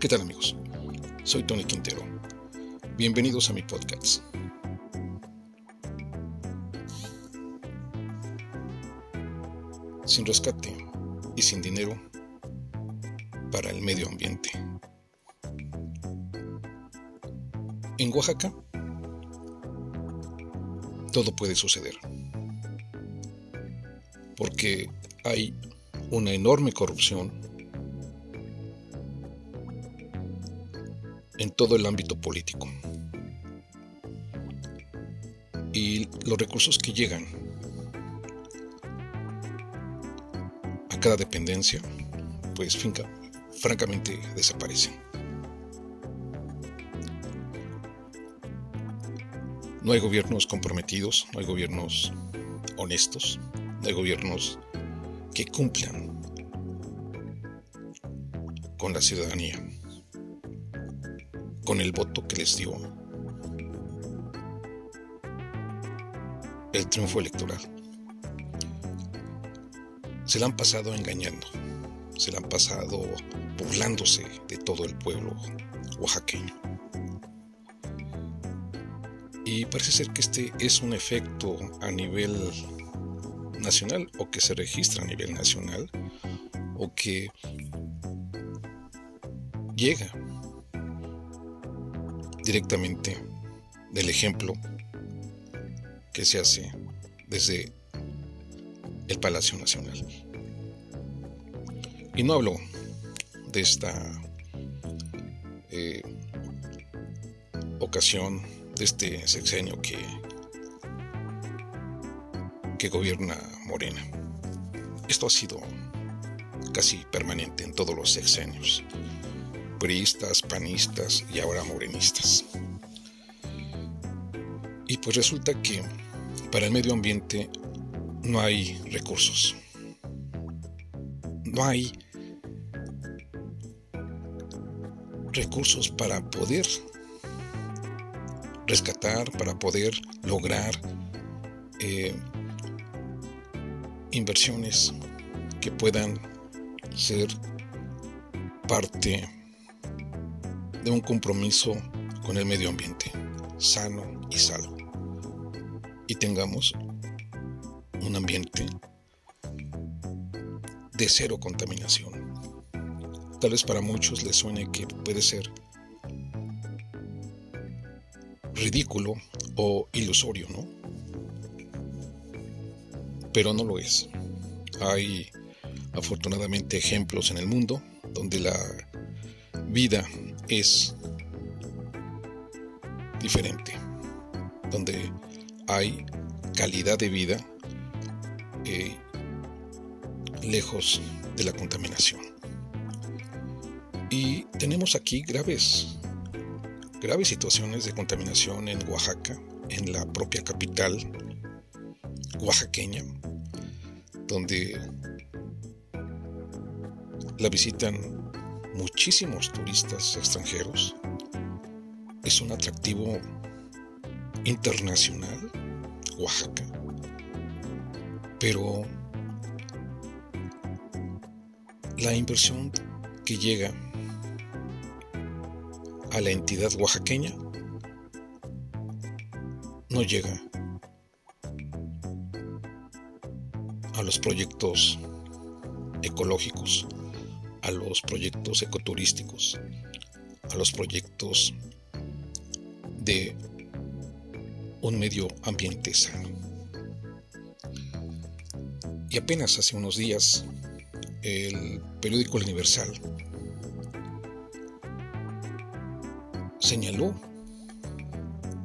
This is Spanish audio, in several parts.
¿Qué tal amigos? Soy Tony Quintero. Bienvenidos a mi podcast. Sin rescate y sin dinero para el medio ambiente. En Oaxaca todo puede suceder. Porque hay una enorme corrupción en todo el ámbito político. Y los recursos que llegan a cada dependencia, pues finca, francamente desaparecen. No hay gobiernos comprometidos, no hay gobiernos honestos, no hay gobiernos que cumplan con la ciudadanía con el voto que les dio el triunfo electoral. Se la han pasado engañando, se la han pasado burlándose de todo el pueblo oaxaqueño. Y parece ser que este es un efecto a nivel nacional o que se registra a nivel nacional o que llega directamente del ejemplo que se hace desde el Palacio Nacional. Y no hablo de esta eh, ocasión, de este sexenio que, que gobierna Morena. Esto ha sido casi permanente en todos los sexenios panistas y ahora morenistas. Y pues resulta que para el medio ambiente no hay recursos. No hay recursos para poder rescatar, para poder lograr eh, inversiones que puedan ser parte de un compromiso con el medio ambiente, sano y salvo. Y tengamos un ambiente de cero contaminación. Tal vez para muchos les suene que puede ser ridículo o ilusorio, ¿no? Pero no lo es. Hay afortunadamente ejemplos en el mundo donde la vida es diferente, donde hay calidad de vida eh, lejos de la contaminación. Y tenemos aquí graves, graves situaciones de contaminación en Oaxaca, en la propia capital oaxaqueña, donde la visitan muchísimos turistas extranjeros. Es un atractivo internacional, Oaxaca. Pero la inversión que llega a la entidad oaxaqueña no llega a los proyectos ecológicos a los proyectos ecoturísticos, a los proyectos de un medio ambiente sano. Y apenas hace unos días, el periódico El Universal señaló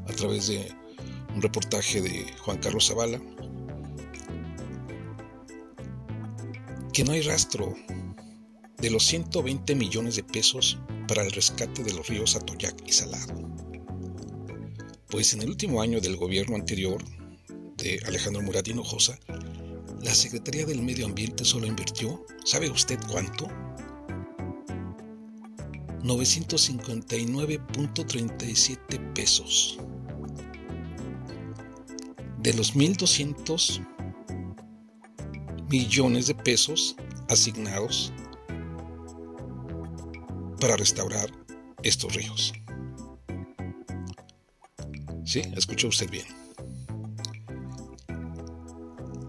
a través de un reportaje de Juan Carlos Zavala que no hay rastro de los 120 millones de pesos para el rescate de los ríos Atoyac y Salado. Pues en el último año del gobierno anterior de Alejandro Murat Hinojosa, la Secretaría del Medio Ambiente solo invirtió, ¿sabe usted cuánto? 959.37 pesos. De los 1.200 millones de pesos asignados para restaurar estos ríos. Sí, escuchó usted bien.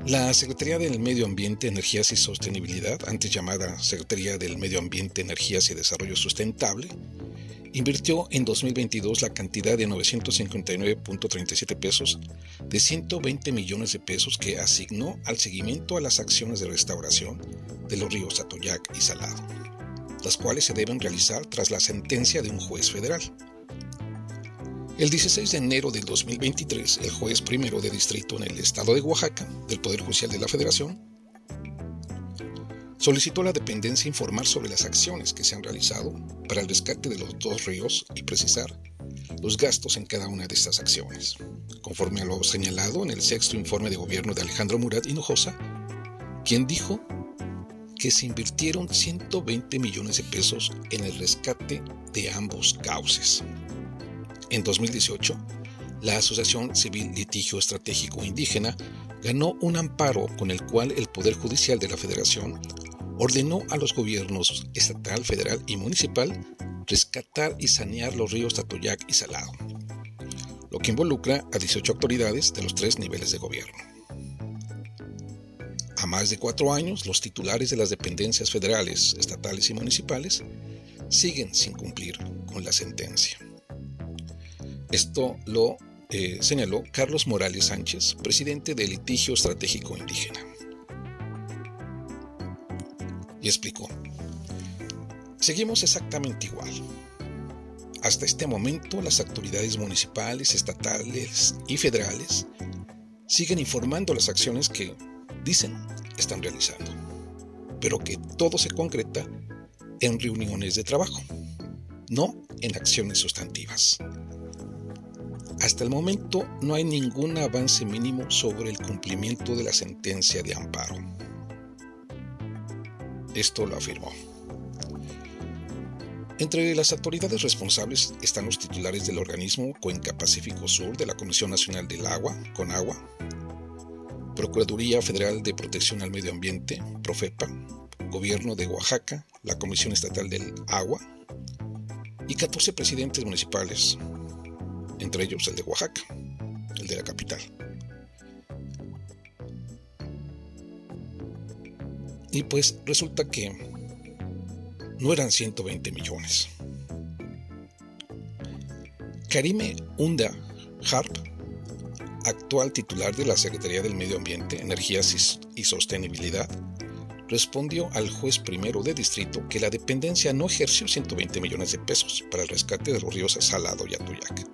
La Secretaría del Medio Ambiente, Energías y Sostenibilidad, antes llamada Secretaría del Medio Ambiente, Energías y Desarrollo Sustentable, invirtió en 2022 la cantidad de 959.37 pesos de 120 millones de pesos que asignó al seguimiento a las acciones de restauración de los ríos Atoyac y Salado, las cuales se deben realizar tras la sentencia de un juez federal. El 16 de enero del 2023, el juez primero de distrito en el estado de Oaxaca, del Poder Judicial de la Federación, solicitó a la dependencia informar sobre las acciones que se han realizado para el rescate de los dos ríos y precisar los gastos en cada una de estas acciones. Conforme a lo señalado en el sexto informe de gobierno de Alejandro Murat Hinojosa, quien dijo que se invirtieron 120 millones de pesos en el rescate de ambos cauces. En 2018, la Asociación Civil Litigio Estratégico Indígena ganó un amparo con el cual el Poder Judicial de la Federación ordenó a los gobiernos estatal, federal y municipal rescatar y sanear los ríos Tatoyac y Salado, lo que involucra a 18 autoridades de los tres niveles de gobierno. A más de cuatro años, los titulares de las dependencias federales, estatales y municipales siguen sin cumplir con la sentencia. Esto lo eh, señaló Carlos Morales Sánchez, presidente del litigio estratégico indígena. Y explicó, seguimos exactamente igual. Hasta este momento las autoridades municipales, estatales y federales siguen informando las acciones que dicen están realizando, pero que todo se concreta en reuniones de trabajo, no en acciones sustantivas. Hasta el momento no hay ningún avance mínimo sobre el cumplimiento de la sentencia de amparo. Esto lo afirmó. Entre las autoridades responsables están los titulares del organismo Cuenca Pacífico Sur de la Comisión Nacional del Agua, CONAGUA, Procuraduría Federal de Protección al Medio Ambiente, PROFEPA, Gobierno de Oaxaca, la Comisión Estatal del Agua y 14 presidentes municipales, entre ellos el de Oaxaca, el de la capital. Y pues resulta que no eran 120 millones. Karime Unda Harp, actual titular de la Secretaría del Medio Ambiente, Energías y Sostenibilidad, respondió al juez primero de distrito que la dependencia no ejerció 120 millones de pesos para el rescate de los ríos Salado y Atoyac.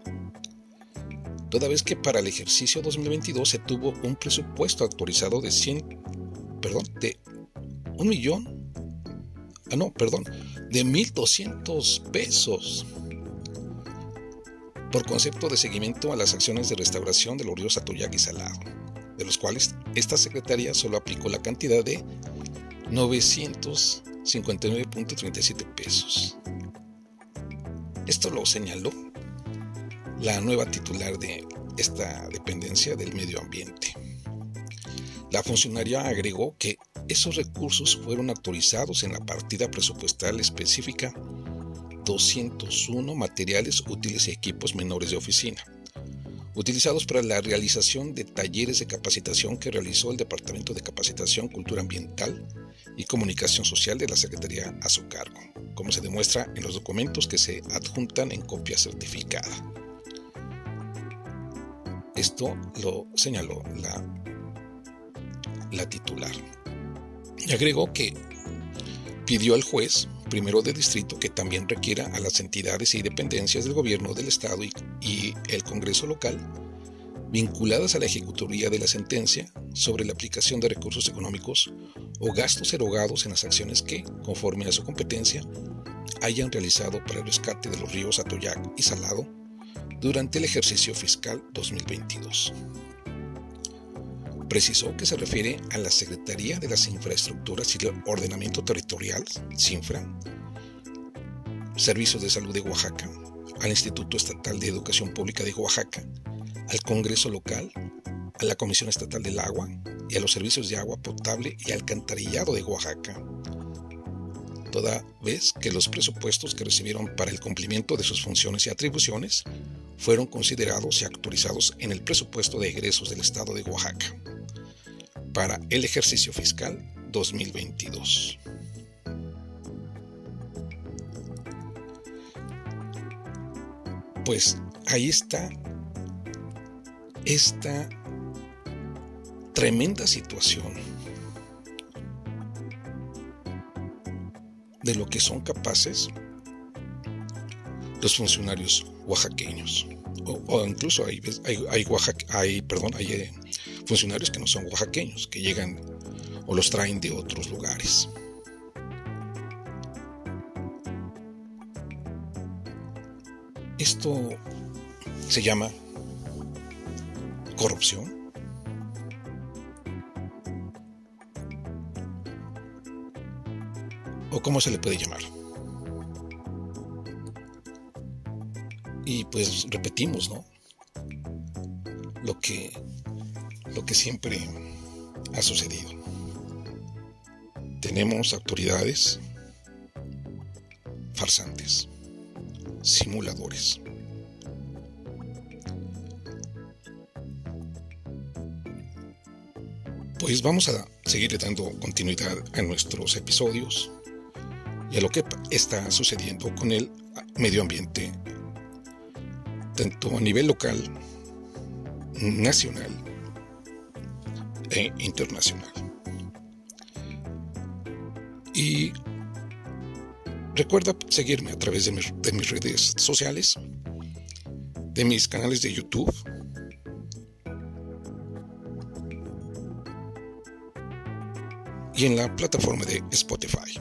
Toda vez que para el ejercicio 2022 se tuvo un presupuesto actualizado de 100, perdón, de un millón, ah no, perdón, de 1.200 pesos por concepto de seguimiento a las acciones de restauración de los ríos Atoyac y Salado, de los cuales esta secretaría solo aplicó la cantidad de 959.37 pesos. Esto lo señaló la nueva titular de esta dependencia del medio ambiente. La funcionaria agregó que esos recursos fueron autorizados en la partida presupuestal específica 201 materiales útiles y equipos menores de oficina, utilizados para la realización de talleres de capacitación que realizó el Departamento de Capacitación, Cultura Ambiental y Comunicación Social de la Secretaría a su cargo, como se demuestra en los documentos que se adjuntan en copia certificada. Esto lo señaló la, la titular. Y agregó que pidió al juez primero de distrito que también requiera a las entidades y dependencias del gobierno del Estado y, el Congreso local vinculadas a la ejecutoría de la sentencia sobre la aplicación de recursos económicos o gastos erogados en las acciones que, conforme a su competencia, hayan realizado para el rescate de los ríos Atoyac y Salado durante el ejercicio fiscal 2022. Precisó que se refiere a la Secretaría de las Infraestructuras y el Ordenamiento Territorial, CINFRA, Servicios de Salud de Oaxaca, al Instituto Estatal de Educación Pública de Oaxaca, al Congreso Local, a la Comisión Estatal del Agua y a los Servicios de Agua Potable y Alcantarillado de Oaxaca, toda vez que los presupuestos que recibieron para el cumplimiento de sus funciones y atribuciones fueron considerados y actualizados en el presupuesto de egresos del Estado de Oaxaca para el ejercicio fiscal 2022. Pues ahí está esta tremenda situación de lo que son capaces los funcionarios oaxaqueños. O, incluso hay, hay, perdón, hay eh, funcionarios que no son oaxaqueños, que llegan o los traen de otros lugares. Esto se llama corrupción. ¿O cómo se le puede llamar? Y pues repetimos, ¿no? Lo que, lo que siempre ha sucedido. Tenemos autoridades farsantes, simuladores. Pues vamos a seguir dando continuidad a nuestros episodios y a lo que está sucediendo con el medio ambiente tanto a nivel local, nacional e internacional. Y recuerda seguirme a través de, de mis redes sociales, de mis canales de YouTube, y en la plataforma de Spotify.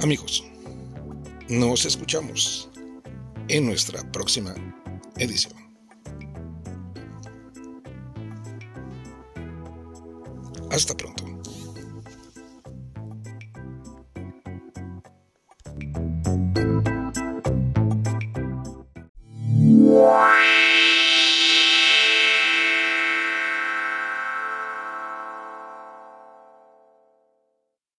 Amigos, nos escuchamos en nuestra próxima edición. Hasta pronto.